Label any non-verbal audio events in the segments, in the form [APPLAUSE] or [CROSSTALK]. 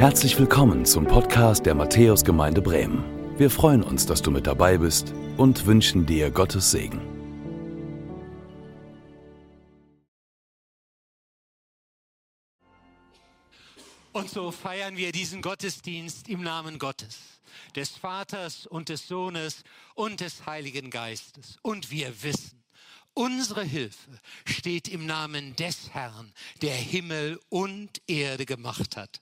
Herzlich willkommen zum Podcast der Matthäusgemeinde Bremen. Wir freuen uns, dass du mit dabei bist und wünschen dir Gottes Segen. Und so feiern wir diesen Gottesdienst im Namen Gottes, des Vaters und des Sohnes und des Heiligen Geistes. Und wir wissen, unsere Hilfe steht im Namen des Herrn, der Himmel und Erde gemacht hat.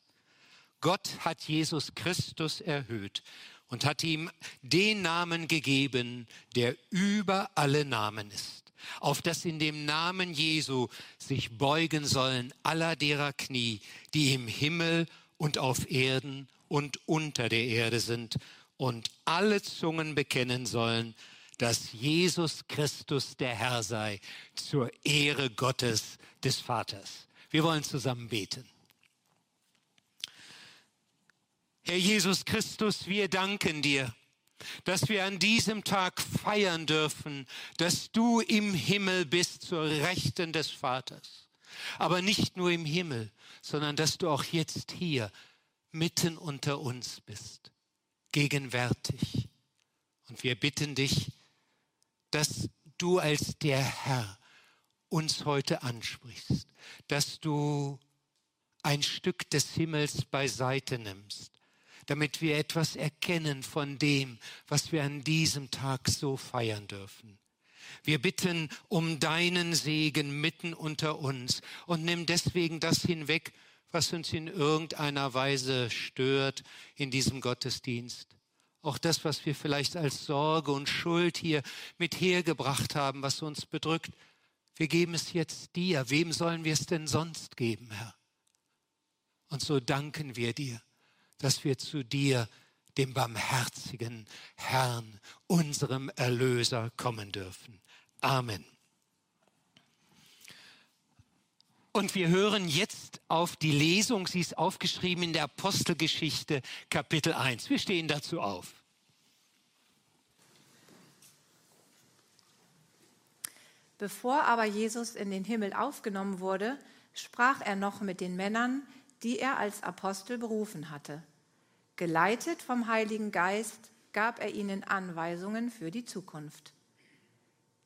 Gott hat Jesus Christus erhöht und hat ihm den Namen gegeben, der über alle Namen ist, auf dass in dem Namen Jesu sich beugen sollen aller derer Knie, die im Himmel und auf Erden und unter der Erde sind, und alle Zungen bekennen sollen, dass Jesus Christus der Herr sei, zur Ehre Gottes des Vaters. Wir wollen zusammen beten. Herr Jesus Christus, wir danken dir, dass wir an diesem Tag feiern dürfen, dass du im Himmel bist zur Rechten des Vaters. Aber nicht nur im Himmel, sondern dass du auch jetzt hier mitten unter uns bist, gegenwärtig. Und wir bitten dich, dass du als der Herr uns heute ansprichst, dass du ein Stück des Himmels beiseite nimmst damit wir etwas erkennen von dem, was wir an diesem Tag so feiern dürfen. Wir bitten um deinen Segen mitten unter uns und nimm deswegen das hinweg, was uns in irgendeiner Weise stört in diesem Gottesdienst. Auch das, was wir vielleicht als Sorge und Schuld hier mit hergebracht haben, was uns bedrückt. Wir geben es jetzt dir. Wem sollen wir es denn sonst geben, Herr? Und so danken wir dir dass wir zu dir, dem barmherzigen Herrn, unserem Erlöser, kommen dürfen. Amen. Und wir hören jetzt auf die Lesung, sie ist aufgeschrieben in der Apostelgeschichte Kapitel 1. Wir stehen dazu auf. Bevor aber Jesus in den Himmel aufgenommen wurde, sprach er noch mit den Männern, die er als Apostel berufen hatte. Geleitet vom Heiligen Geist gab er ihnen Anweisungen für die Zukunft.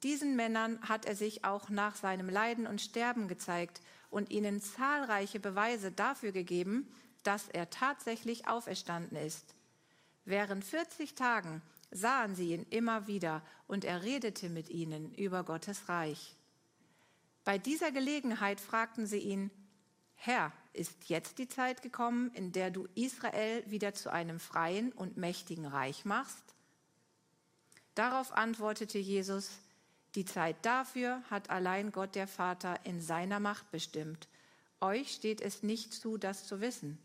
Diesen Männern hat er sich auch nach seinem Leiden und Sterben gezeigt und ihnen zahlreiche Beweise dafür gegeben, dass er tatsächlich auferstanden ist. Während 40 Tagen sahen sie ihn immer wieder und er redete mit ihnen über Gottes Reich. Bei dieser Gelegenheit fragten sie ihn, Herr, ist jetzt die Zeit gekommen, in der du Israel wieder zu einem freien und mächtigen Reich machst? Darauf antwortete Jesus, die Zeit dafür hat allein Gott der Vater in seiner Macht bestimmt. Euch steht es nicht zu, das zu wissen.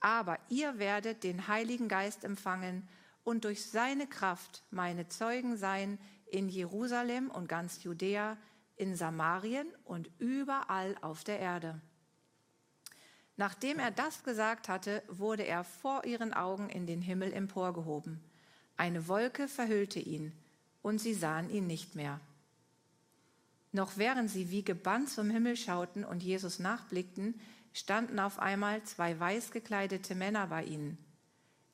Aber ihr werdet den Heiligen Geist empfangen und durch seine Kraft meine Zeugen sein in Jerusalem und ganz Judäa, in Samarien und überall auf der Erde. Nachdem er das gesagt hatte, wurde er vor ihren Augen in den Himmel emporgehoben. Eine Wolke verhüllte ihn, und sie sahen ihn nicht mehr. Noch während sie wie gebannt zum Himmel schauten und Jesus nachblickten, standen auf einmal zwei weiß gekleidete Männer bei ihnen.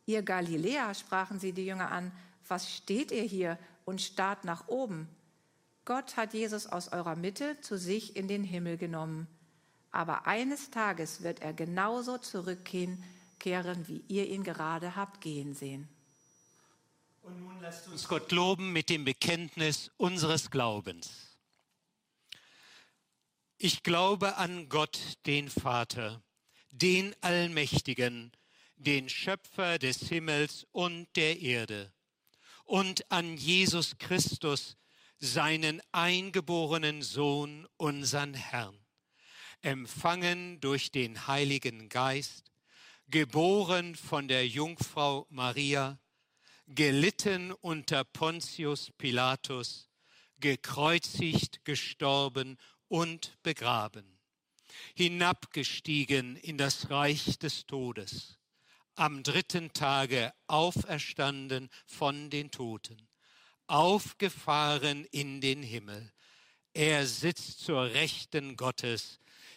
Ihr Galiläer, sprachen sie die Jünger an, was steht ihr hier und starrt nach oben? Gott hat Jesus aus eurer Mitte zu sich in den Himmel genommen aber eines Tages wird er genauso zurückkehren, wie ihr ihn gerade habt gehen sehen. Und nun lasst uns Gott loben mit dem Bekenntnis unseres Glaubens. Ich glaube an Gott, den Vater, den Allmächtigen, den Schöpfer des Himmels und der Erde, und an Jesus Christus, seinen eingeborenen Sohn, unseren Herrn empfangen durch den Heiligen Geist, geboren von der Jungfrau Maria, gelitten unter Pontius Pilatus, gekreuzigt, gestorben und begraben, hinabgestiegen in das Reich des Todes, am dritten Tage auferstanden von den Toten, aufgefahren in den Himmel. Er sitzt zur Rechten Gottes,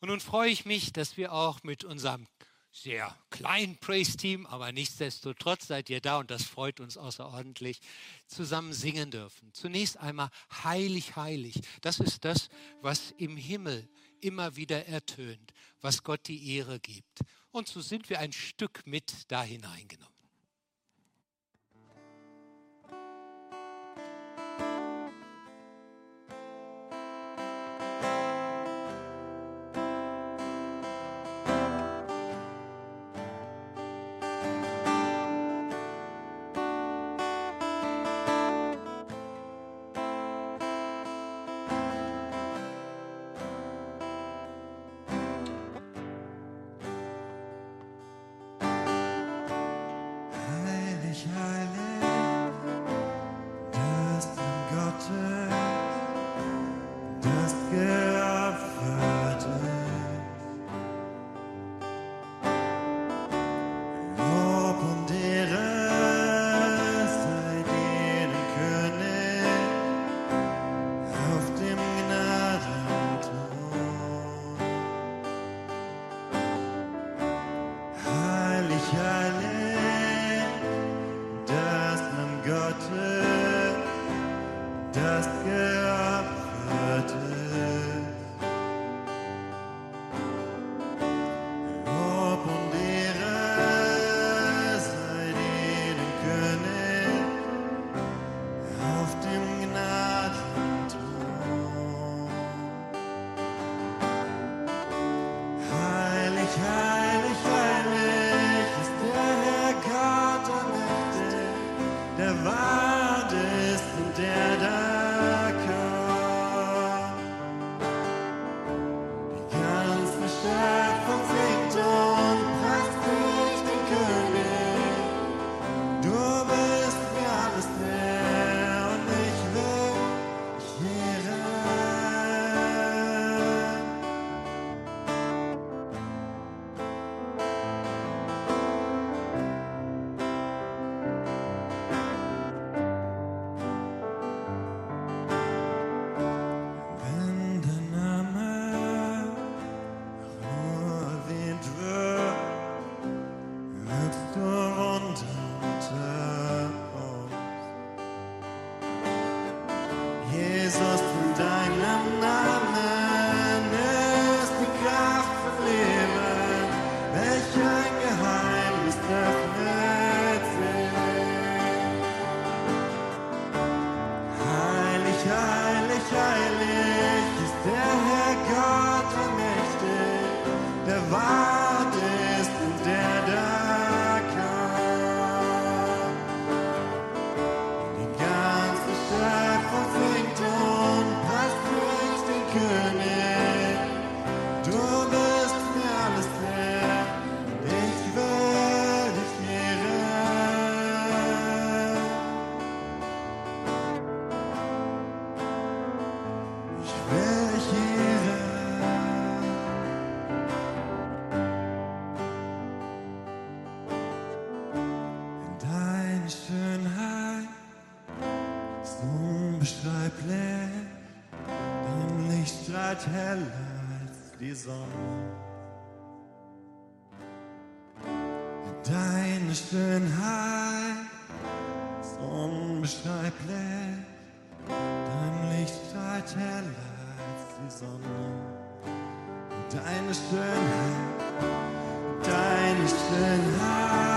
Und nun freue ich mich, dass wir auch mit unserem sehr kleinen Praise-Team, aber nichtsdestotrotz seid ihr da und das freut uns außerordentlich, zusammen singen dürfen. Zunächst einmal heilig, heilig. Das ist das, was im Himmel immer wieder ertönt, was Gott die Ehre gibt. Und so sind wir ein Stück mit da hineingenommen. weit heller als die Sonne. Deine Schönheit ist unbeschreiblich, dein Licht strahlt heller als die Sonne. Deine Schönheit, deine Schönheit.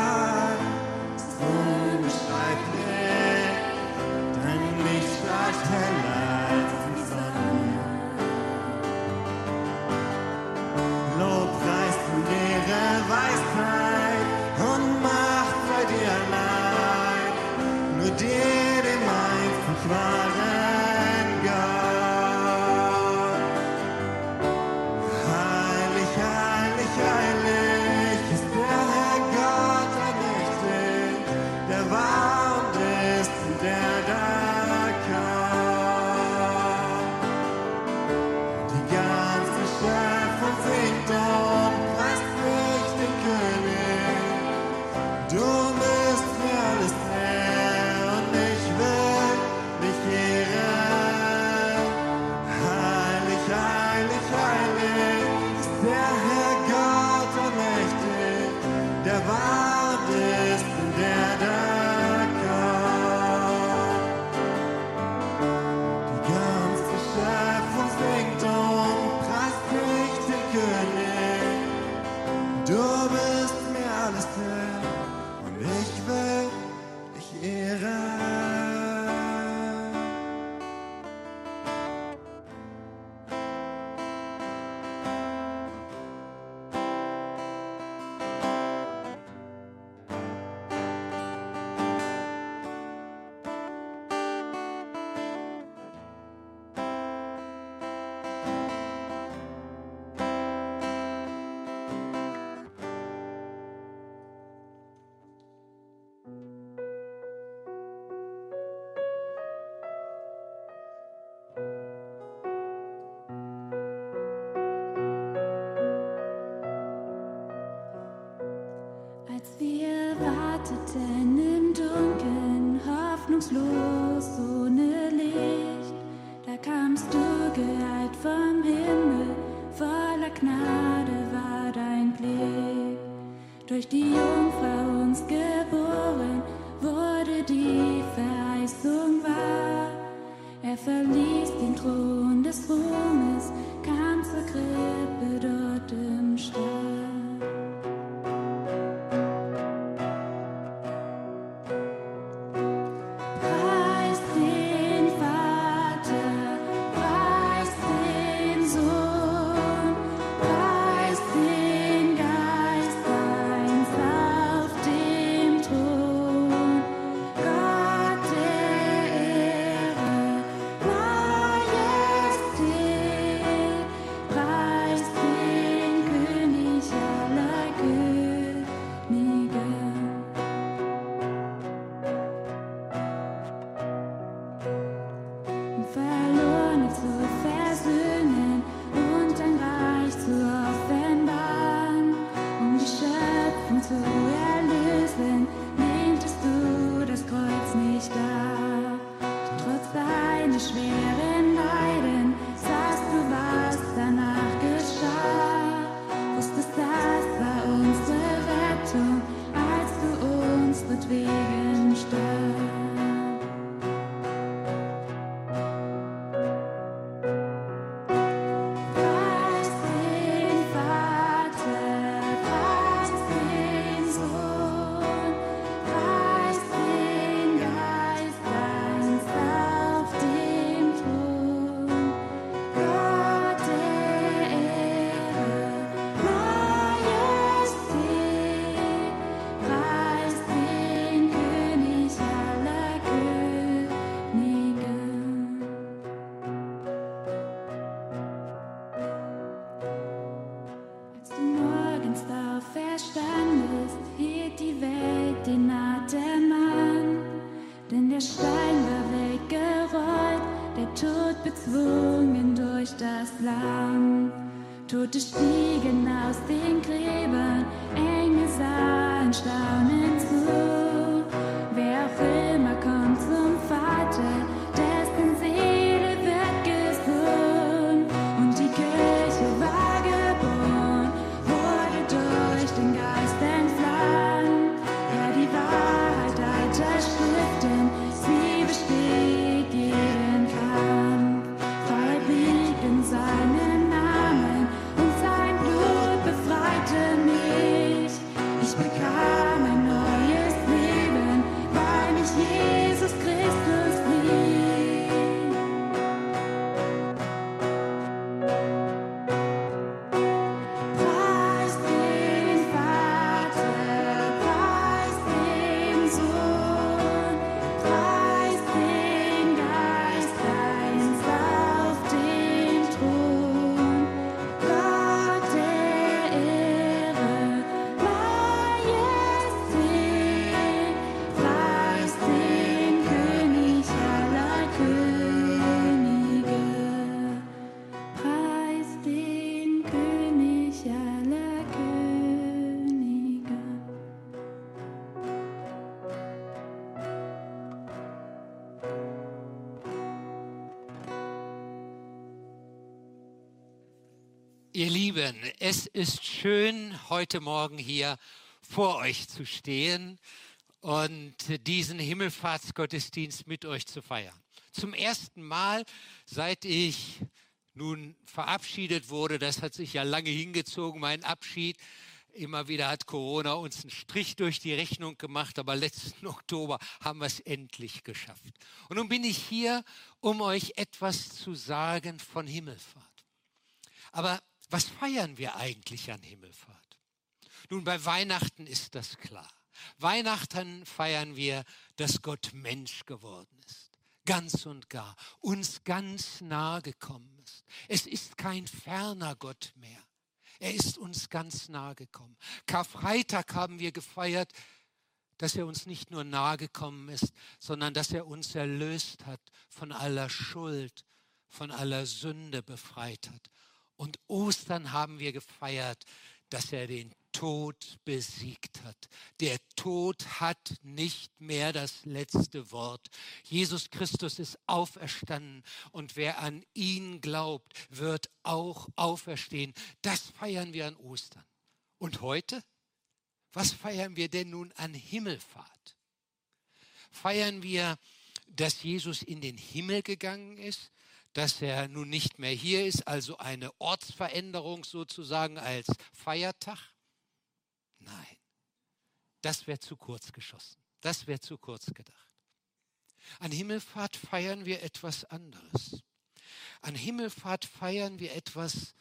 Lieben, es ist schön, heute Morgen hier vor euch zu stehen und diesen Himmelfahrtsgottesdienst mit euch zu feiern. Zum ersten Mal, seit ich nun verabschiedet wurde, das hat sich ja lange hingezogen, mein Abschied. Immer wieder hat Corona uns einen Strich durch die Rechnung gemacht, aber letzten [LAUGHS] Oktober haben wir es endlich geschafft. Und nun bin ich hier, um euch etwas zu sagen von Himmelfahrt. Aber was feiern wir eigentlich an Himmelfahrt? Nun, bei Weihnachten ist das klar. Weihnachten feiern wir, dass Gott Mensch geworden ist. Ganz und gar. Uns ganz nahe gekommen ist. Es ist kein ferner Gott mehr. Er ist uns ganz nahe gekommen. Karfreitag haben wir gefeiert, dass er uns nicht nur nahe gekommen ist, sondern dass er uns erlöst hat von aller Schuld, von aller Sünde befreit hat. Und Ostern haben wir gefeiert, dass er den Tod besiegt hat. Der Tod hat nicht mehr das letzte Wort. Jesus Christus ist auferstanden und wer an ihn glaubt, wird auch auferstehen. Das feiern wir an Ostern. Und heute? Was feiern wir denn nun an Himmelfahrt? Feiern wir, dass Jesus in den Himmel gegangen ist? Dass er nun nicht mehr hier ist, also eine Ortsveränderung sozusagen als Feiertag? Nein, das wäre zu kurz geschossen. Das wäre zu kurz gedacht. An Himmelfahrt feiern wir etwas anderes. An Himmelfahrt feiern wir etwas,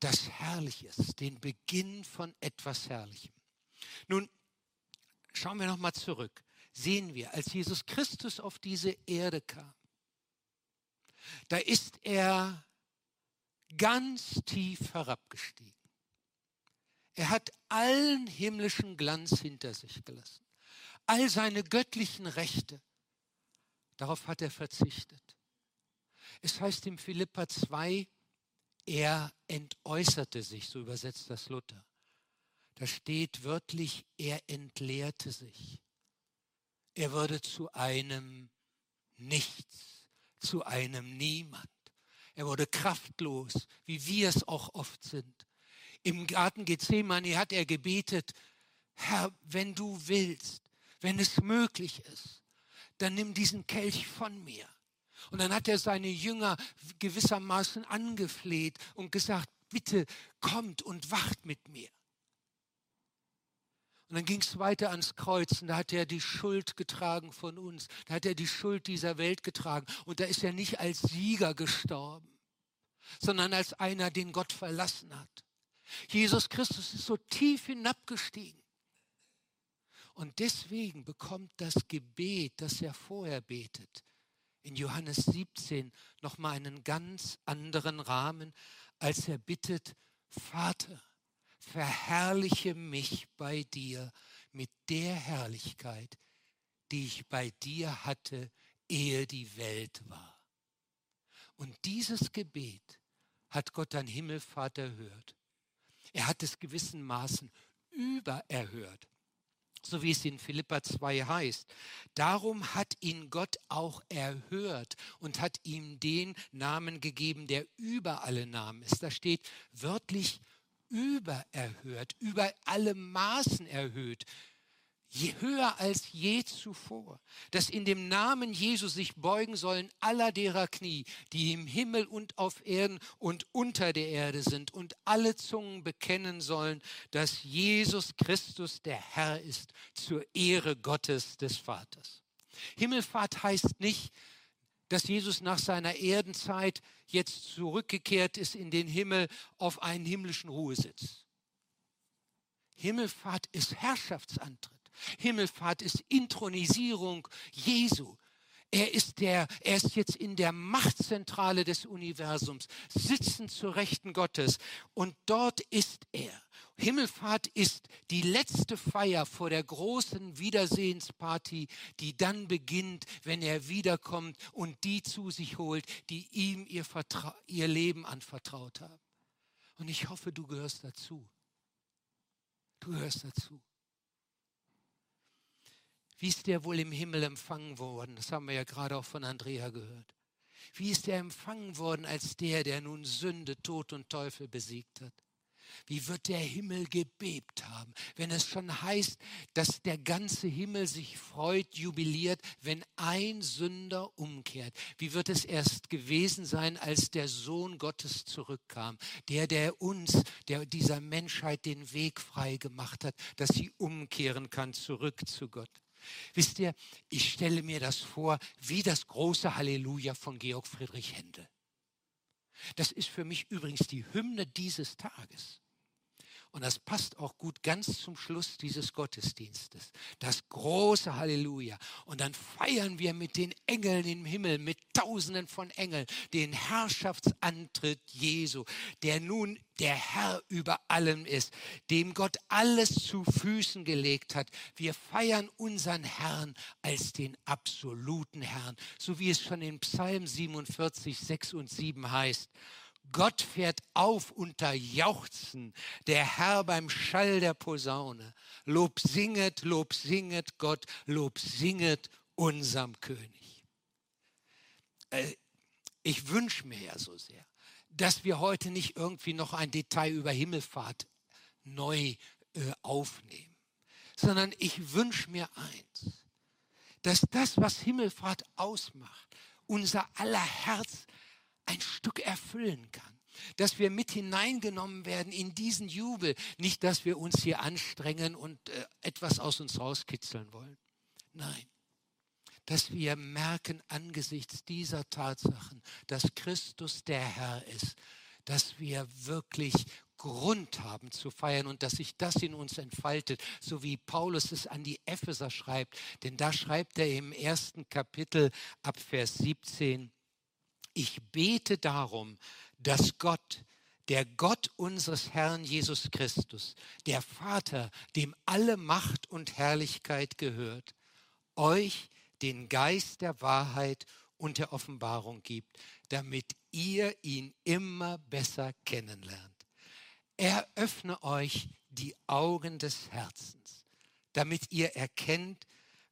das herrlich ist, den Beginn von etwas Herrlichem. Nun, schauen wir nochmal zurück. Sehen wir, als Jesus Christus auf diese Erde kam, da ist er ganz tief herabgestiegen. Er hat allen himmlischen Glanz hinter sich gelassen. All seine göttlichen Rechte, darauf hat er verzichtet. Es heißt im Philippa 2, er entäußerte sich, so übersetzt das Luther. Da steht wörtlich, er entleerte sich. Er wurde zu einem Nichts, zu einem Niemand. Er wurde kraftlos, wie wir es auch oft sind. Im Garten Gethsemane hat er gebetet, Herr, wenn du willst, wenn es möglich ist, dann nimm diesen Kelch von mir. Und dann hat er seine Jünger gewissermaßen angefleht und gesagt, bitte kommt und wacht mit mir. Und dann ging es weiter ans Kreuz und da hat er die Schuld getragen von uns. Da hat er die Schuld dieser Welt getragen. Und da ist er nicht als Sieger gestorben, sondern als einer, den Gott verlassen hat. Jesus Christus ist so tief hinabgestiegen. Und deswegen bekommt das Gebet, das er vorher betet, in Johannes 17 nochmal einen ganz anderen Rahmen, als er bittet, Vater, verherrliche mich bei dir mit der Herrlichkeit, die ich bei dir hatte, ehe die Welt war. Und dieses Gebet hat Gott an Himmelfahrt erhört. Er hat es gewissen Maßen übererhört. So wie es in Philippa 2 heißt. Darum hat ihn Gott auch erhört und hat ihm den Namen gegeben, der über alle Namen ist. Da steht wörtlich übererhört, über alle Maßen erhöht je höher als je zuvor, dass in dem Namen Jesus sich beugen sollen aller derer Knie, die im Himmel und auf Erden und unter der Erde sind, und alle Zungen bekennen sollen, dass Jesus Christus der Herr ist, zur Ehre Gottes des Vaters. Himmelfahrt heißt nicht, dass Jesus nach seiner Erdenzeit jetzt zurückgekehrt ist in den Himmel auf einen himmlischen Ruhesitz. Himmelfahrt ist Herrschaftsantritt. Himmelfahrt ist Intronisierung Jesu. Er ist der, er ist jetzt in der Machtzentrale des Universums, sitzen zur Rechten Gottes und dort ist er. Himmelfahrt ist die letzte Feier vor der großen Wiedersehensparty, die dann beginnt, wenn er wiederkommt und die zu sich holt, die ihm ihr, Vertra ihr Leben anvertraut haben. Und ich hoffe, du gehörst dazu. Du gehörst dazu. Wie ist der wohl im Himmel empfangen worden? Das haben wir ja gerade auch von Andrea gehört. Wie ist er empfangen worden als der, der nun Sünde, Tod und Teufel besiegt hat? Wie wird der Himmel gebebt haben, wenn es schon heißt, dass der ganze Himmel sich freut, jubiliert, wenn ein Sünder umkehrt. Wie wird es erst gewesen sein, als der Sohn Gottes zurückkam, der, der uns, der dieser Menschheit den Weg frei gemacht hat, dass sie umkehren kann zurück zu Gott. Wisst ihr, ich stelle mir das vor wie das große Halleluja von Georg Friedrich Händel. Das ist für mich übrigens die Hymne dieses Tages. Und das passt auch gut ganz zum Schluss dieses Gottesdienstes. Das große Halleluja. Und dann feiern wir mit den Engeln im Himmel, mit Tausenden von Engeln, den Herrschaftsantritt Jesu, der nun der Herr über allem ist, dem Gott alles zu Füßen gelegt hat. Wir feiern unseren Herrn als den absoluten Herrn, so wie es schon in Psalm 47, 6 und 7 heißt. Gott fährt auf unter Jauchzen, der Herr beim Schall der Posaune. Lob singet, Lob singet Gott, Lob singet unserem König. Äh, ich wünsche mir ja so sehr, dass wir heute nicht irgendwie noch ein Detail über Himmelfahrt neu äh, aufnehmen, sondern ich wünsche mir eins, dass das, was Himmelfahrt ausmacht, unser aller Herz ein Stück erfüllen kann. Dass wir mit hineingenommen werden in diesen Jubel. Nicht, dass wir uns hier anstrengen und äh, etwas aus uns rauskitzeln wollen. Nein. Dass wir merken angesichts dieser Tatsachen, dass Christus der Herr ist, dass wir wirklich Grund haben zu feiern und dass sich das in uns entfaltet, so wie Paulus es an die Epheser schreibt. Denn da schreibt er im ersten Kapitel ab Vers 17, ich bete darum, dass Gott, der Gott unseres Herrn Jesus Christus, der Vater, dem alle Macht und Herrlichkeit gehört, euch den Geist der Wahrheit und der Offenbarung gibt, damit ihr ihn immer besser kennenlernt. Er öffne euch die Augen des Herzens, damit ihr erkennt,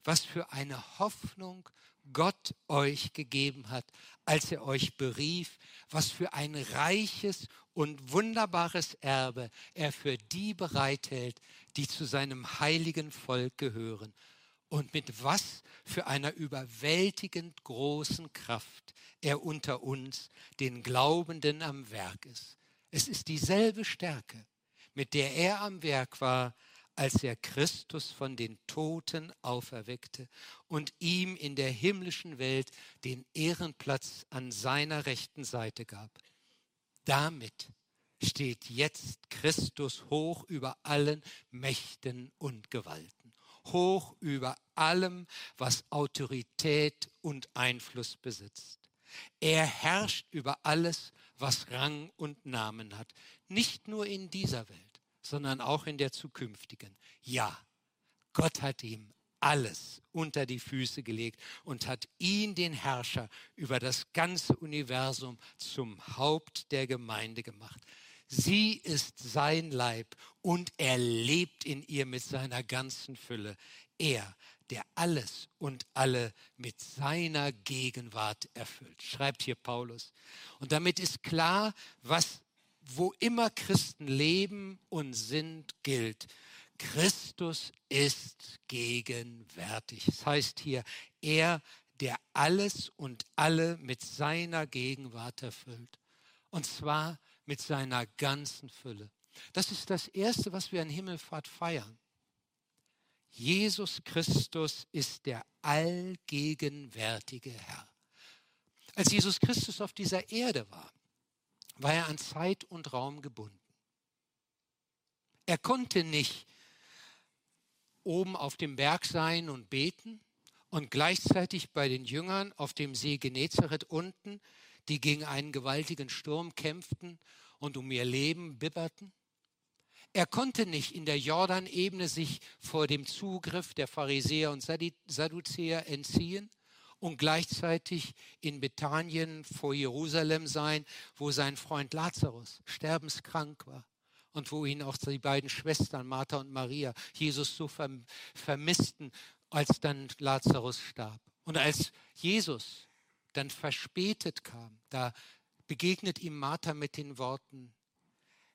was für eine Hoffnung Gott euch gegeben hat, als er euch berief, was für ein reiches und wunderbares Erbe er für die bereithält, die zu seinem heiligen Volk gehören und mit was für einer überwältigend großen Kraft er unter uns, den Glaubenden, am Werk ist. Es ist dieselbe Stärke, mit der er am Werk war, als er Christus von den Toten auferweckte und ihm in der himmlischen Welt den Ehrenplatz an seiner rechten Seite gab. Damit steht jetzt Christus hoch über allen Mächten und Gewalten, hoch über allem, was Autorität und Einfluss besitzt. Er herrscht über alles, was Rang und Namen hat, nicht nur in dieser Welt sondern auch in der zukünftigen. Ja, Gott hat ihm alles unter die Füße gelegt und hat ihn, den Herrscher über das ganze Universum, zum Haupt der Gemeinde gemacht. Sie ist sein Leib und er lebt in ihr mit seiner ganzen Fülle. Er, der alles und alle mit seiner Gegenwart erfüllt, schreibt hier Paulus. Und damit ist klar, was wo immer Christen leben und sind, gilt. Christus ist gegenwärtig. Das heißt hier, er, der alles und alle mit seiner Gegenwart erfüllt. Und zwar mit seiner ganzen Fülle. Das ist das Erste, was wir an Himmelfahrt feiern. Jesus Christus ist der allgegenwärtige Herr. Als Jesus Christus auf dieser Erde war, war er an Zeit und Raum gebunden. Er konnte nicht oben auf dem Berg sein und beten und gleichzeitig bei den Jüngern auf dem See Genezareth unten, die gegen einen gewaltigen Sturm kämpften und um ihr Leben bibberten. Er konnte nicht in der Jordanebene sich vor dem Zugriff der Pharisäer und Sadduzäer entziehen und gleichzeitig in Bethanien vor Jerusalem sein, wo sein Freund Lazarus sterbenskrank war und wo ihn auch die beiden Schwestern Martha und Maria Jesus so vermissten, als dann Lazarus starb. Und als Jesus dann verspätet kam, da begegnet ihm Martha mit den Worten,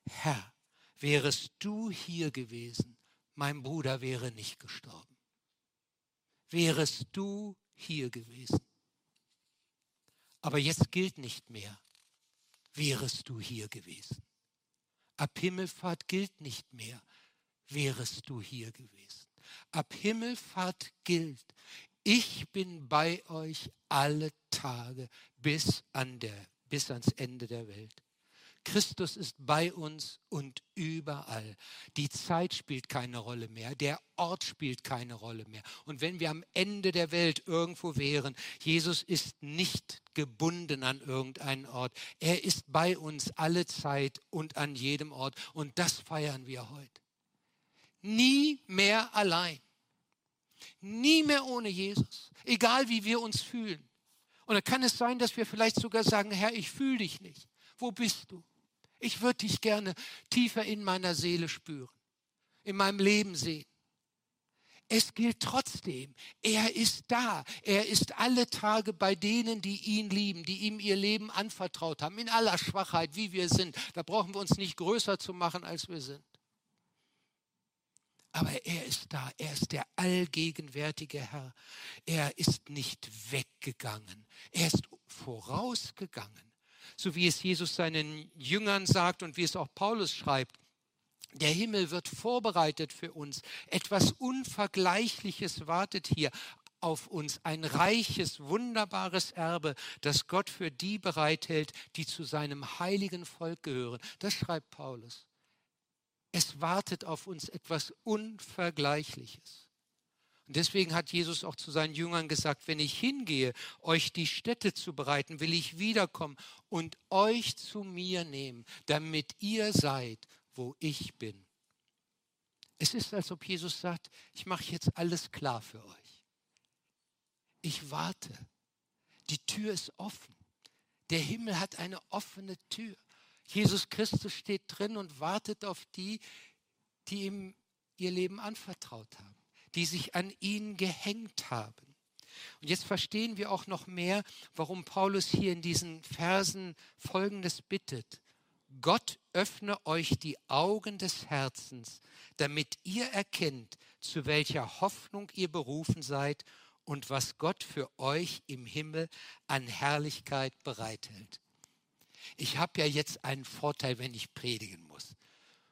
Herr, wärest du hier gewesen, mein Bruder wäre nicht gestorben. Wärest du hier gewesen. Aber jetzt gilt nicht mehr, wärest du hier gewesen. Ab Himmelfahrt gilt nicht mehr, wärest du hier gewesen. Ab Himmelfahrt gilt, ich bin bei euch alle Tage bis, an der, bis ans Ende der Welt. Christus ist bei uns und überall. Die Zeit spielt keine Rolle mehr, der Ort spielt keine Rolle mehr. Und wenn wir am Ende der Welt irgendwo wären, Jesus ist nicht gebunden an irgendeinen Ort. Er ist bei uns alle Zeit und an jedem Ort. Und das feiern wir heute. Nie mehr allein. Nie mehr ohne Jesus. Egal wie wir uns fühlen. Und da kann es sein, dass wir vielleicht sogar sagen, Herr, ich fühle dich nicht. Wo bist du? Ich würde dich gerne tiefer in meiner Seele spüren, in meinem Leben sehen. Es gilt trotzdem, er ist da. Er ist alle Tage bei denen, die ihn lieben, die ihm ihr Leben anvertraut haben, in aller Schwachheit, wie wir sind. Da brauchen wir uns nicht größer zu machen, als wir sind. Aber er ist da, er ist der allgegenwärtige Herr. Er ist nicht weggegangen, er ist vorausgegangen so wie es Jesus seinen Jüngern sagt und wie es auch Paulus schreibt. Der Himmel wird vorbereitet für uns. Etwas Unvergleichliches wartet hier auf uns. Ein reiches, wunderbares Erbe, das Gott für die bereithält, die zu seinem heiligen Volk gehören. Das schreibt Paulus. Es wartet auf uns etwas Unvergleichliches. Und deswegen hat Jesus auch zu seinen Jüngern gesagt, wenn ich hingehe, euch die Städte zu bereiten, will ich wiederkommen und euch zu mir nehmen, damit ihr seid, wo ich bin. Es ist, als ob Jesus sagt, ich mache jetzt alles klar für euch. Ich warte. Die Tür ist offen. Der Himmel hat eine offene Tür. Jesus Christus steht drin und wartet auf die, die ihm ihr Leben anvertraut haben die sich an ihn gehängt haben. Und jetzt verstehen wir auch noch mehr, warum Paulus hier in diesen Versen Folgendes bittet. Gott öffne euch die Augen des Herzens, damit ihr erkennt, zu welcher Hoffnung ihr berufen seid und was Gott für euch im Himmel an Herrlichkeit bereithält. Ich habe ja jetzt einen Vorteil, wenn ich predigen muss.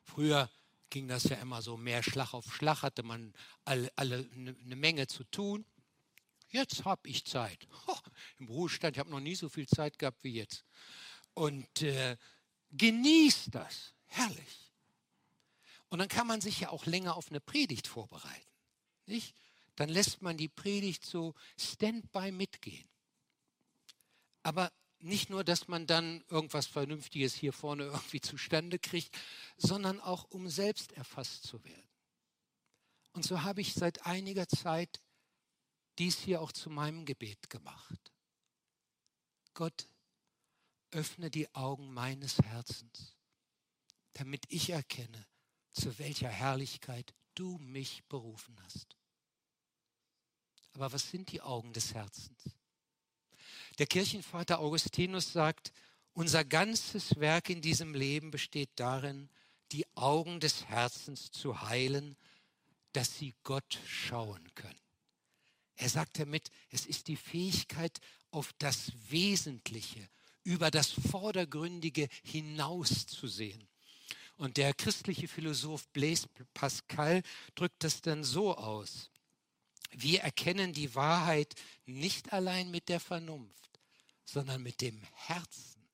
Früher ging das ja immer so mehr Schlag auf Schlag, hatte man alle, alle eine ne Menge zu tun. Jetzt habe ich Zeit. Ho, Im Ruhestand, ich habe noch nie so viel Zeit gehabt wie jetzt. Und äh, genießt das. Herrlich. Und dann kann man sich ja auch länger auf eine Predigt vorbereiten. Nicht? Dann lässt man die Predigt so standby mitgehen. Aber nicht nur, dass man dann irgendwas Vernünftiges hier vorne irgendwie zustande kriegt, sondern auch um selbst erfasst zu werden. Und so habe ich seit einiger Zeit dies hier auch zu meinem Gebet gemacht. Gott, öffne die Augen meines Herzens, damit ich erkenne, zu welcher Herrlichkeit du mich berufen hast. Aber was sind die Augen des Herzens? Der Kirchenvater Augustinus sagt, unser ganzes Werk in diesem Leben besteht darin, die Augen des Herzens zu heilen, dass sie Gott schauen können. Er sagt damit, es ist die Fähigkeit, auf das Wesentliche, über das Vordergründige hinauszusehen. Und der christliche Philosoph Blaise Pascal drückt das dann so aus. Wir erkennen die Wahrheit nicht allein mit der Vernunft, sondern mit dem Herzen.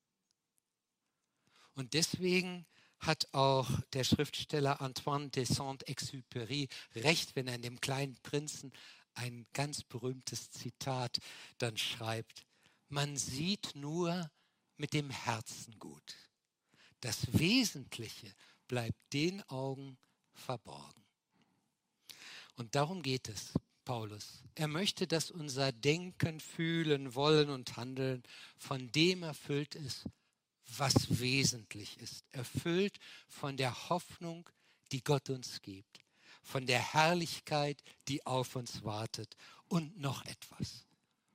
Und deswegen hat auch der Schriftsteller Antoine de Saint-Exupéry recht, wenn er in dem kleinen Prinzen ein ganz berühmtes Zitat dann schreibt. Man sieht nur mit dem Herzen gut. Das Wesentliche bleibt den Augen verborgen. Und darum geht es Paulus. Er möchte, dass unser Denken, Fühlen, Wollen und Handeln von dem erfüllt ist, was wesentlich ist. Erfüllt von der Hoffnung, die Gott uns gibt, von der Herrlichkeit, die auf uns wartet und noch etwas,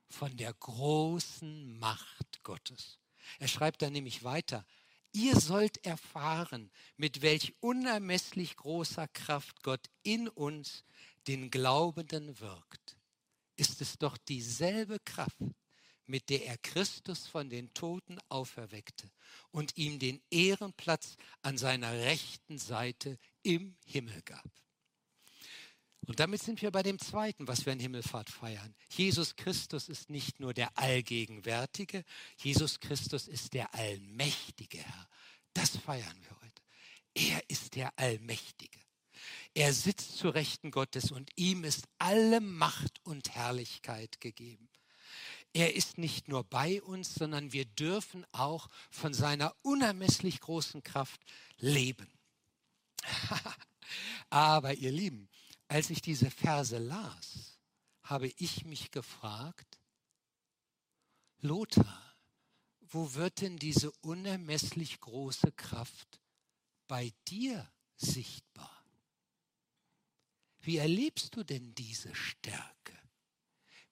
von der großen Macht Gottes. Er schreibt dann nämlich weiter, Ihr sollt erfahren, mit welch unermesslich großer Kraft Gott in uns, den Glaubenden, wirkt. Ist es doch dieselbe Kraft, mit der er Christus von den Toten auferweckte und ihm den Ehrenplatz an seiner rechten Seite im Himmel gab. Und damit sind wir bei dem zweiten, was wir in Himmelfahrt feiern. Jesus Christus ist nicht nur der Allgegenwärtige, Jesus Christus ist der allmächtige Herr. Das feiern wir heute. Er ist der Allmächtige. Er sitzt zu Rechten Gottes und ihm ist alle Macht und Herrlichkeit gegeben. Er ist nicht nur bei uns, sondern wir dürfen auch von seiner unermesslich großen Kraft leben. [LAUGHS] Aber ihr Lieben, als ich diese Verse las, habe ich mich gefragt, Lothar, wo wird denn diese unermesslich große Kraft bei dir sichtbar? Wie erlebst du denn diese Stärke?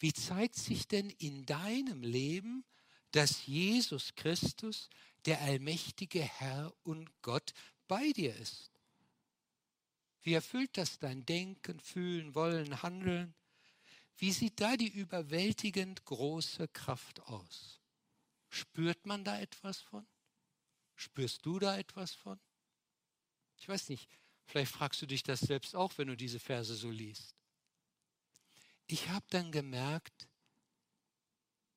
Wie zeigt sich denn in deinem Leben, dass Jesus Christus, der allmächtige Herr und Gott, bei dir ist? Wie erfüllt das dein Denken, Fühlen, Wollen, Handeln? Wie sieht da die überwältigend große Kraft aus? Spürt man da etwas von? Spürst du da etwas von? Ich weiß nicht, vielleicht fragst du dich das selbst auch, wenn du diese Verse so liest. Ich habe dann gemerkt,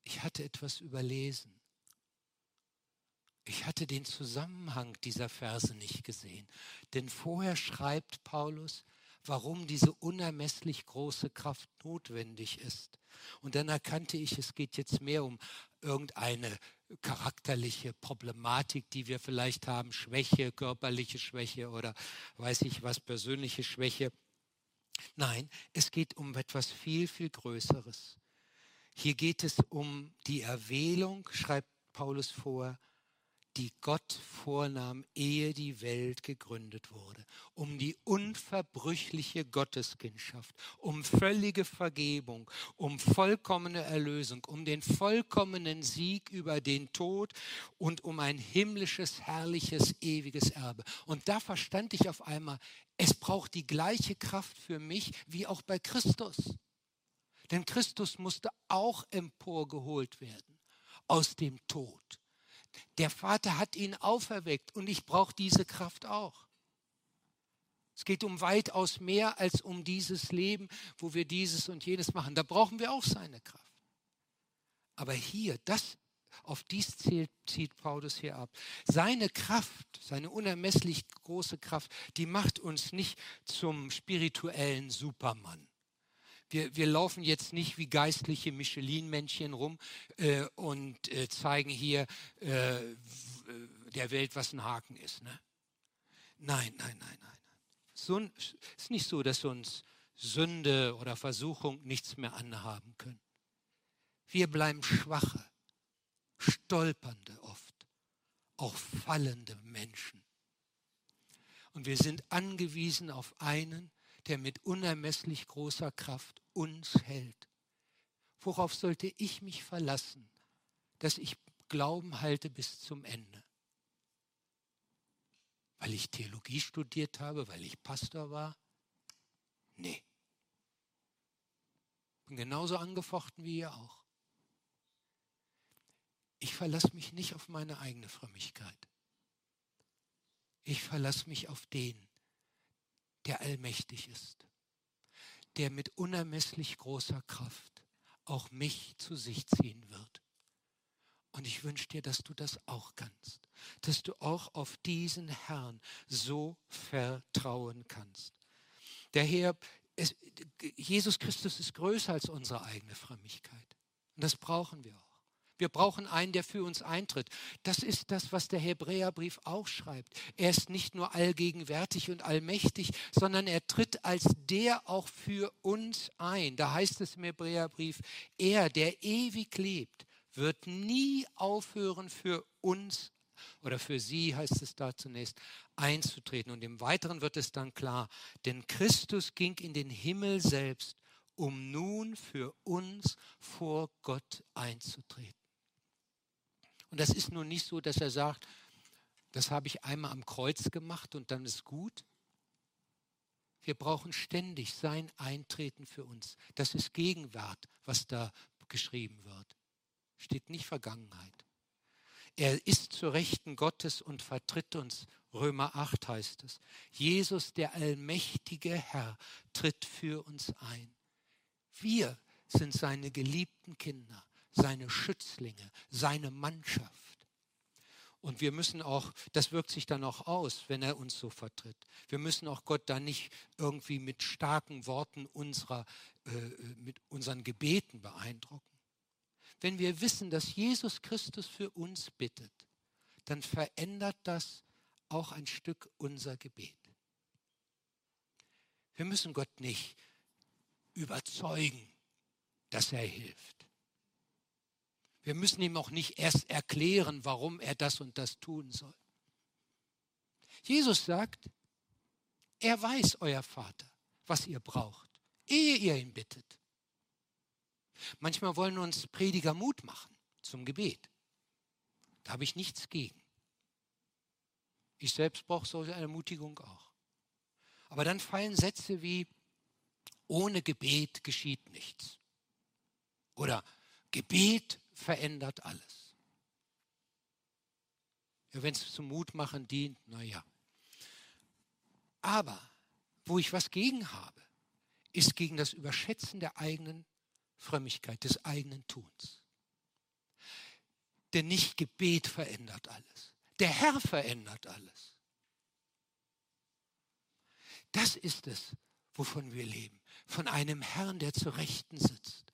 ich hatte etwas überlesen. Ich hatte den Zusammenhang dieser Verse nicht gesehen. Denn vorher schreibt Paulus, warum diese unermesslich große Kraft notwendig ist. Und dann erkannte ich, es geht jetzt mehr um irgendeine charakterliche Problematik, die wir vielleicht haben, Schwäche, körperliche Schwäche oder weiß ich was, persönliche Schwäche. Nein, es geht um etwas viel, viel Größeres. Hier geht es um die Erwählung, schreibt Paulus vor, die Gott vornahm, ehe die Welt gegründet wurde, um die unverbrüchliche Gotteskindschaft, um völlige Vergebung, um vollkommene Erlösung, um den vollkommenen Sieg über den Tod und um ein himmlisches, herrliches, ewiges Erbe. Und da verstand ich auf einmal, es braucht die gleiche Kraft für mich wie auch bei Christus. Denn Christus musste auch emporgeholt werden aus dem Tod. Der Vater hat ihn auferweckt und ich brauche diese Kraft auch. Es geht um weitaus mehr als um dieses Leben, wo wir dieses und jenes machen. Da brauchen wir auch seine Kraft. Aber hier, das, auf dies zählt, zieht Paulus hier ab. Seine Kraft, seine unermesslich große Kraft, die macht uns nicht zum spirituellen Supermann. Wir, wir laufen jetzt nicht wie geistliche Michelin-Männchen rum äh, und äh, zeigen hier äh, der Welt, was ein Haken ist. Ne? Nein, nein, nein, nein. So, es ist nicht so, dass uns Sünde oder Versuchung nichts mehr anhaben können. Wir bleiben schwache, stolpernde oft, auch fallende Menschen. Und wir sind angewiesen auf einen, der mit unermesslich großer Kraft uns hält. Worauf sollte ich mich verlassen, dass ich Glauben halte bis zum Ende? Weil ich Theologie studiert habe, weil ich Pastor war? Nee. Bin genauso angefochten wie ihr auch. Ich verlasse mich nicht auf meine eigene Frömmigkeit. Ich verlasse mich auf den, der allmächtig ist, der mit unermesslich großer Kraft auch mich zu sich ziehen wird. Und ich wünsche dir, dass du das auch kannst, dass du auch auf diesen Herrn so vertrauen kannst. Der Herr, es, Jesus Christus ist größer als unsere eigene Frömmigkeit. Und das brauchen wir auch. Wir brauchen einen, der für uns eintritt. Das ist das, was der Hebräerbrief auch schreibt. Er ist nicht nur allgegenwärtig und allmächtig, sondern er tritt als der auch für uns ein. Da heißt es im Hebräerbrief, er, der ewig lebt, wird nie aufhören für uns oder für sie heißt es da zunächst einzutreten. Und im Weiteren wird es dann klar, denn Christus ging in den Himmel selbst, um nun für uns vor Gott einzutreten. Und das ist nun nicht so, dass er sagt, das habe ich einmal am Kreuz gemacht und dann ist gut. Wir brauchen ständig sein Eintreten für uns. Das ist Gegenwart, was da geschrieben wird. Steht nicht Vergangenheit. Er ist zur Rechten Gottes und vertritt uns. Römer 8 heißt es. Jesus, der allmächtige Herr, tritt für uns ein. Wir sind seine geliebten Kinder, seine Schützlinge, seine Mannschaft. Und wir müssen auch, das wirkt sich dann auch aus, wenn er uns so vertritt. Wir müssen auch Gott dann nicht irgendwie mit starken Worten unserer, äh, mit unseren Gebeten beeindrucken. Wenn wir wissen, dass Jesus Christus für uns bittet, dann verändert das auch ein Stück unser Gebet. Wir müssen Gott nicht überzeugen, dass er hilft. Wir müssen ihm auch nicht erst erklären, warum er das und das tun soll. Jesus sagt, er weiß, euer Vater, was ihr braucht, ehe ihr ihn bittet. Manchmal wollen uns Prediger Mut machen zum Gebet. Da habe ich nichts gegen. Ich selbst brauche solche Ermutigung auch. Aber dann fallen Sätze wie, ohne Gebet geschieht nichts. Oder Gebet verändert alles. Ja, Wenn es zum Mutmachen dient, naja. Aber wo ich was gegen habe, ist gegen das Überschätzen der eigenen Frömmigkeit, des eigenen Tuns. Denn nicht Gebet verändert alles. Der Herr verändert alles. Das ist es, wovon wir leben. Von einem Herrn, der zur Rechten sitzt.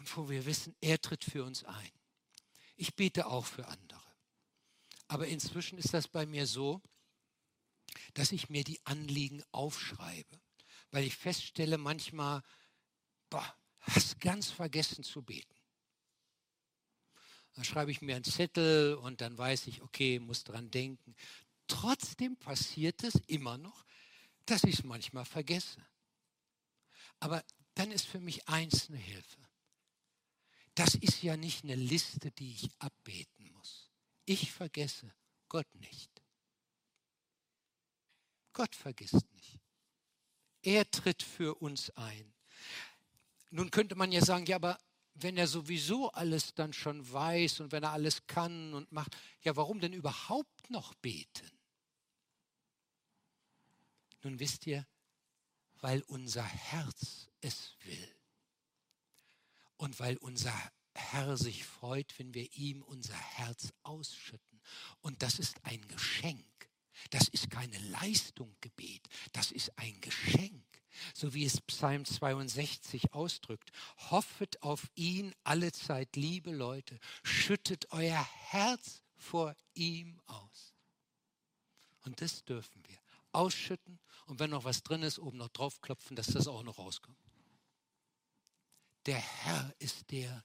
Und wo wir wissen, er tritt für uns ein. Ich bete auch für andere. Aber inzwischen ist das bei mir so, dass ich mir die Anliegen aufschreibe. Weil ich feststelle manchmal, boah, hast ganz vergessen zu beten. Dann schreibe ich mir einen Zettel und dann weiß ich, okay, muss dran denken. Trotzdem passiert es immer noch, dass ich es manchmal vergesse. Aber dann ist für mich eins eine Hilfe. Das ist ja nicht eine Liste, die ich abbeten muss. Ich vergesse Gott nicht. Gott vergisst nicht. Er tritt für uns ein. Nun könnte man ja sagen, ja, aber wenn er sowieso alles dann schon weiß und wenn er alles kann und macht, ja, warum denn überhaupt noch beten? Nun wisst ihr, weil unser Herz es will. Und weil unser Herr sich freut, wenn wir ihm unser Herz ausschütten. Und das ist ein Geschenk. Das ist keine Leistung Gebet, das ist ein Geschenk. So wie es Psalm 62 ausdrückt. Hoffet auf ihn alle Zeit, liebe Leute. Schüttet euer Herz vor ihm aus. Und das dürfen wir. Ausschütten und wenn noch was drin ist, oben noch draufklopfen, dass das auch noch rauskommt. Der Herr ist der,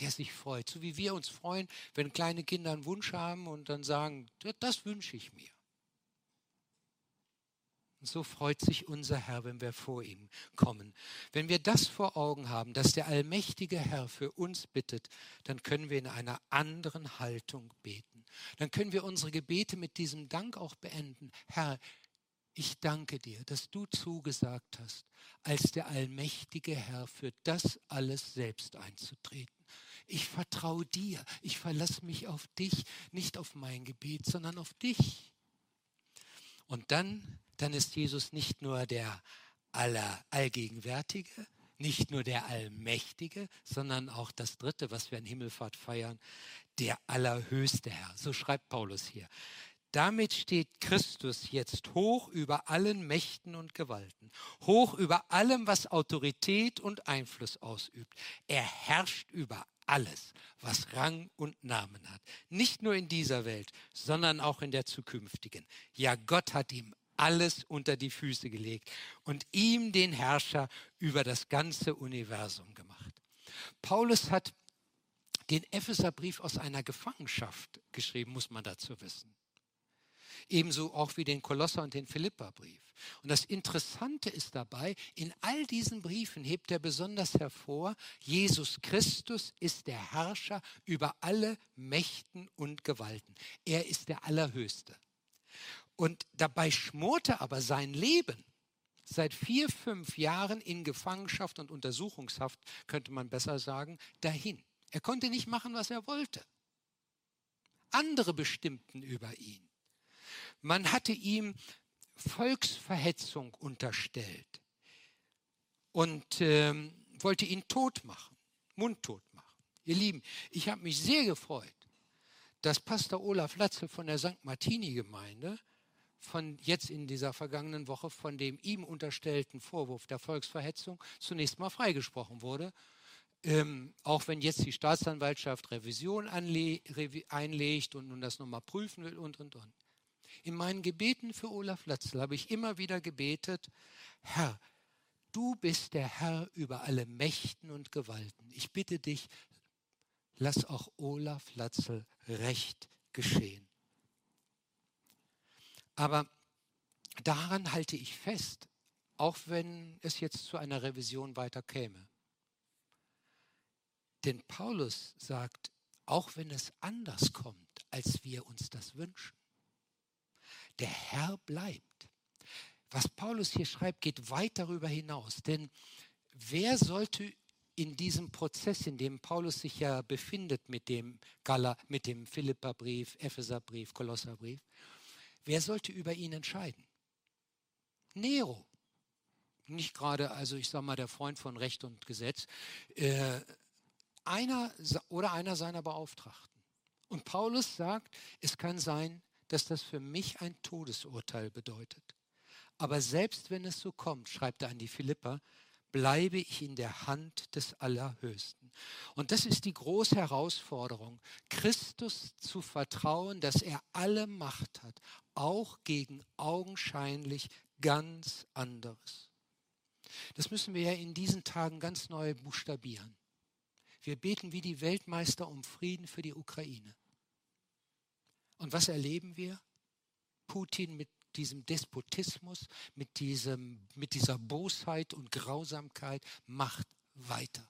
der sich freut. So wie wir uns freuen, wenn kleine Kinder einen Wunsch haben und dann sagen, das wünsche ich mir. Und so freut sich unser Herr, wenn wir vor ihm kommen. Wenn wir das vor Augen haben, dass der allmächtige Herr für uns bittet, dann können wir in einer anderen Haltung beten. Dann können wir unsere Gebete mit diesem Dank auch beenden. Herr, ich danke dir, dass du zugesagt hast, als der allmächtige Herr für das alles selbst einzutreten. Ich vertraue dir, ich verlasse mich auf dich, nicht auf mein Gebet, sondern auf dich. Und dann, dann ist Jesus nicht nur der aller Allgegenwärtige, nicht nur der Allmächtige, sondern auch das Dritte, was wir an Himmelfahrt feiern, der Allerhöchste Herr. So schreibt Paulus hier. Damit steht Christus jetzt hoch über allen Mächten und Gewalten, hoch über allem, was Autorität und Einfluss ausübt. Er herrscht über alles, was Rang und Namen hat. Nicht nur in dieser Welt, sondern auch in der zukünftigen. Ja, Gott hat ihm alles unter die Füße gelegt und ihm den Herrscher über das ganze Universum gemacht. Paulus hat den Epheserbrief aus einer Gefangenschaft geschrieben, muss man dazu wissen. Ebenso auch wie den Kolosser und den Philipperbrief. Und das Interessante ist dabei, in all diesen Briefen hebt er besonders hervor, Jesus Christus ist der Herrscher über alle Mächten und Gewalten. Er ist der Allerhöchste. Und dabei schmorte aber sein Leben seit vier, fünf Jahren in Gefangenschaft und Untersuchungshaft, könnte man besser sagen, dahin. Er konnte nicht machen, was er wollte. Andere bestimmten über ihn. Man hatte ihm Volksverhetzung unterstellt und ähm, wollte ihn tot machen, mundtot machen. Ihr Lieben, ich habe mich sehr gefreut, dass Pastor Olaf Latzel von der St. Martini-Gemeinde von jetzt in dieser vergangenen Woche von dem ihm unterstellten Vorwurf der Volksverhetzung zunächst mal freigesprochen wurde. Ähm, auch wenn jetzt die Staatsanwaltschaft Revision einlegt und nun das nochmal prüfen will und, und, und. In meinen Gebeten für Olaf Latzel habe ich immer wieder gebetet, Herr, du bist der Herr über alle Mächten und Gewalten. Ich bitte dich, lass auch Olaf Latzel Recht geschehen. Aber daran halte ich fest, auch wenn es jetzt zu einer Revision weiter käme. Denn Paulus sagt, auch wenn es anders kommt, als wir uns das wünschen, der Herr bleibt. Was Paulus hier schreibt, geht weit darüber hinaus. Denn wer sollte in diesem Prozess, in dem Paulus sich ja befindet mit dem Gala, mit dem Philipperbrief, Epheserbrief, Kolosserbrief, wer sollte über ihn entscheiden? Nero. Nicht gerade, also ich sage mal, der Freund von Recht und Gesetz, äh, einer oder einer seiner Beauftragten. Und Paulus sagt, es kann sein, dass das für mich ein Todesurteil bedeutet. Aber selbst wenn es so kommt, schreibt er an die Philipper, bleibe ich in der Hand des Allerhöchsten. Und das ist die große Herausforderung, Christus zu vertrauen, dass er alle Macht hat, auch gegen augenscheinlich ganz anderes. Das müssen wir ja in diesen Tagen ganz neu buchstabieren. Wir beten wie die Weltmeister um Frieden für die Ukraine. Und was erleben wir? Putin mit diesem Despotismus, mit, diesem, mit dieser Bosheit und Grausamkeit macht weiter.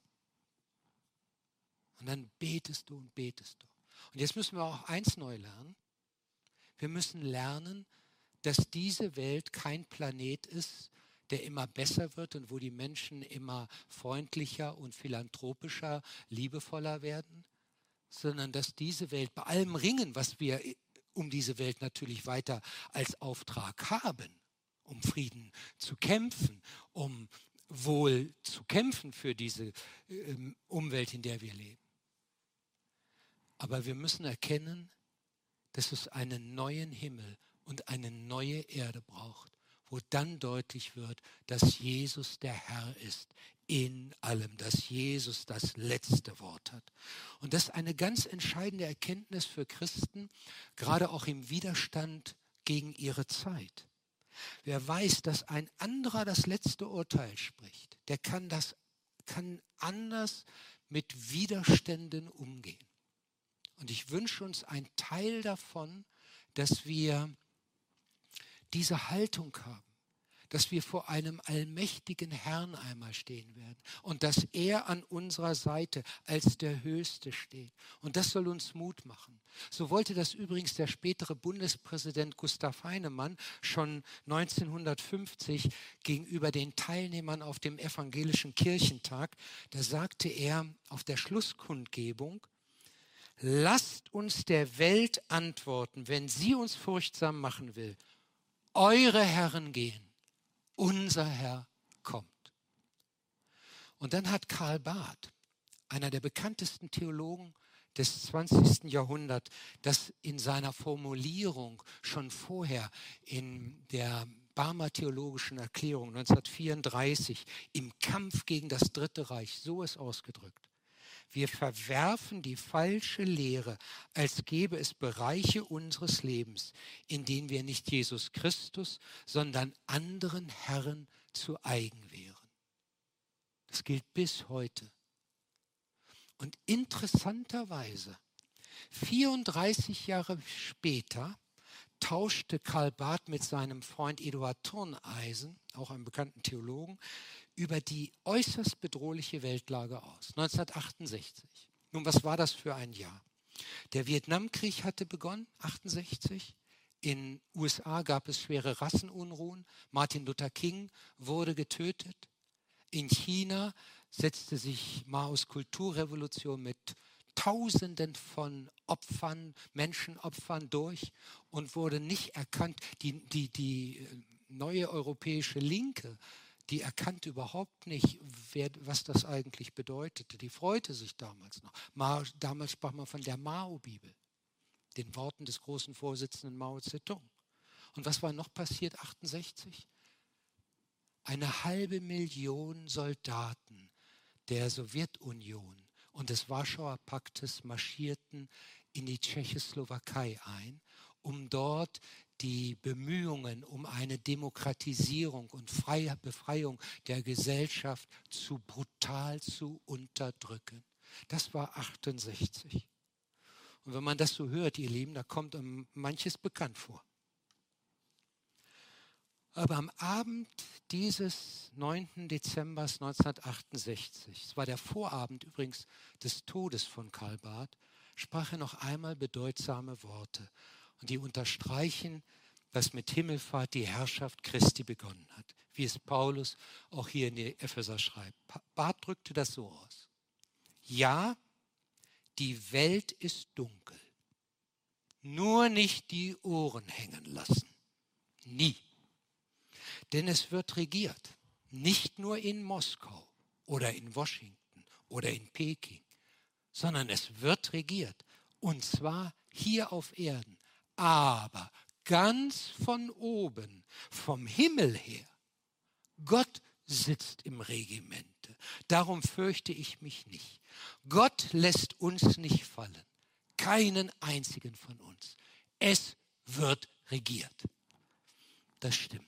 Und dann betest du und betest du. Und jetzt müssen wir auch eins neu lernen. Wir müssen lernen, dass diese Welt kein Planet ist, der immer besser wird und wo die Menschen immer freundlicher und philanthropischer, liebevoller werden, sondern dass diese Welt bei allem Ringen, was wir um diese Welt natürlich weiter als Auftrag haben, um Frieden zu kämpfen, um wohl zu kämpfen für diese äh, Umwelt, in der wir leben. Aber wir müssen erkennen, dass es einen neuen Himmel und eine neue Erde braucht, wo dann deutlich wird, dass Jesus der Herr ist in allem, dass Jesus das letzte Wort hat. Und das ist eine ganz entscheidende Erkenntnis für Christen, gerade auch im Widerstand gegen ihre Zeit. Wer weiß, dass ein anderer das letzte Urteil spricht, der kann das kann anders mit Widerständen umgehen. Und ich wünsche uns ein Teil davon, dass wir diese Haltung haben, dass wir vor einem allmächtigen Herrn einmal stehen werden und dass er an unserer Seite als der Höchste steht. Und das soll uns Mut machen. So wollte das übrigens der spätere Bundespräsident Gustav Heinemann schon 1950 gegenüber den Teilnehmern auf dem evangelischen Kirchentag. Da sagte er auf der Schlusskundgebung, Lasst uns der Welt antworten, wenn sie uns furchtsam machen will. Eure Herren gehen, unser Herr kommt. Und dann hat Karl Barth, einer der bekanntesten Theologen des 20. Jahrhunderts, das in seiner Formulierung schon vorher in der Barmer Theologischen Erklärung 1934 im Kampf gegen das Dritte Reich so ist ausgedrückt. Wir verwerfen die falsche Lehre, als gäbe es Bereiche unseres Lebens, in denen wir nicht Jesus Christus, sondern anderen Herren zu eigen wären. Das gilt bis heute. Und interessanterweise, 34 Jahre später, tauschte Karl Barth mit seinem Freund Eduard Turneisen, auch einem bekannten Theologen, über die äußerst bedrohliche Weltlage aus. 1968. Nun, was war das für ein Jahr? Der Vietnamkrieg hatte begonnen, 68. In USA gab es schwere Rassenunruhen. Martin Luther King wurde getötet. In China setzte sich Maos Kulturrevolution mit Tausenden von Opfern, Menschenopfern durch und wurde nicht erkannt. Die, die, die äh, neue europäische Linke, die erkannte überhaupt nicht, wer, was das eigentlich bedeutete. Die freute sich damals noch. Ma, damals sprach man von der Mao-Bibel, den Worten des großen Vorsitzenden Mao Zedong. Und was war noch passiert, 68? Eine halbe Million Soldaten der Sowjetunion und des Warschauer Paktes marschierten in die Tschechoslowakei ein, um dort die Bemühungen um eine Demokratisierung und freie Befreiung der Gesellschaft zu brutal zu unterdrücken. Das war 68. Und wenn man das so hört, ihr Lieben, da kommt manches bekannt vor. Aber am Abend dieses 9. Dezember 1968, es war der Vorabend übrigens des Todes von Karl Barth, sprach er noch einmal bedeutsame Worte. Und die unterstreichen, dass mit Himmelfahrt die Herrschaft Christi begonnen hat, wie es Paulus auch hier in die Epheser schreibt. Barth drückte das so aus. Ja, die Welt ist dunkel. Nur nicht die Ohren hängen lassen. Nie. Denn es wird regiert, nicht nur in Moskau oder in Washington oder in Peking, sondern es wird regiert. Und zwar hier auf Erden, aber ganz von oben, vom Himmel her. Gott sitzt im Regimente. Darum fürchte ich mich nicht. Gott lässt uns nicht fallen. Keinen einzigen von uns. Es wird regiert. Das stimmt.